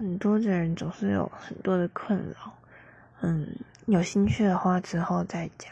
很多的人总是有很多的困扰嗯有兴趣的话之后再讲。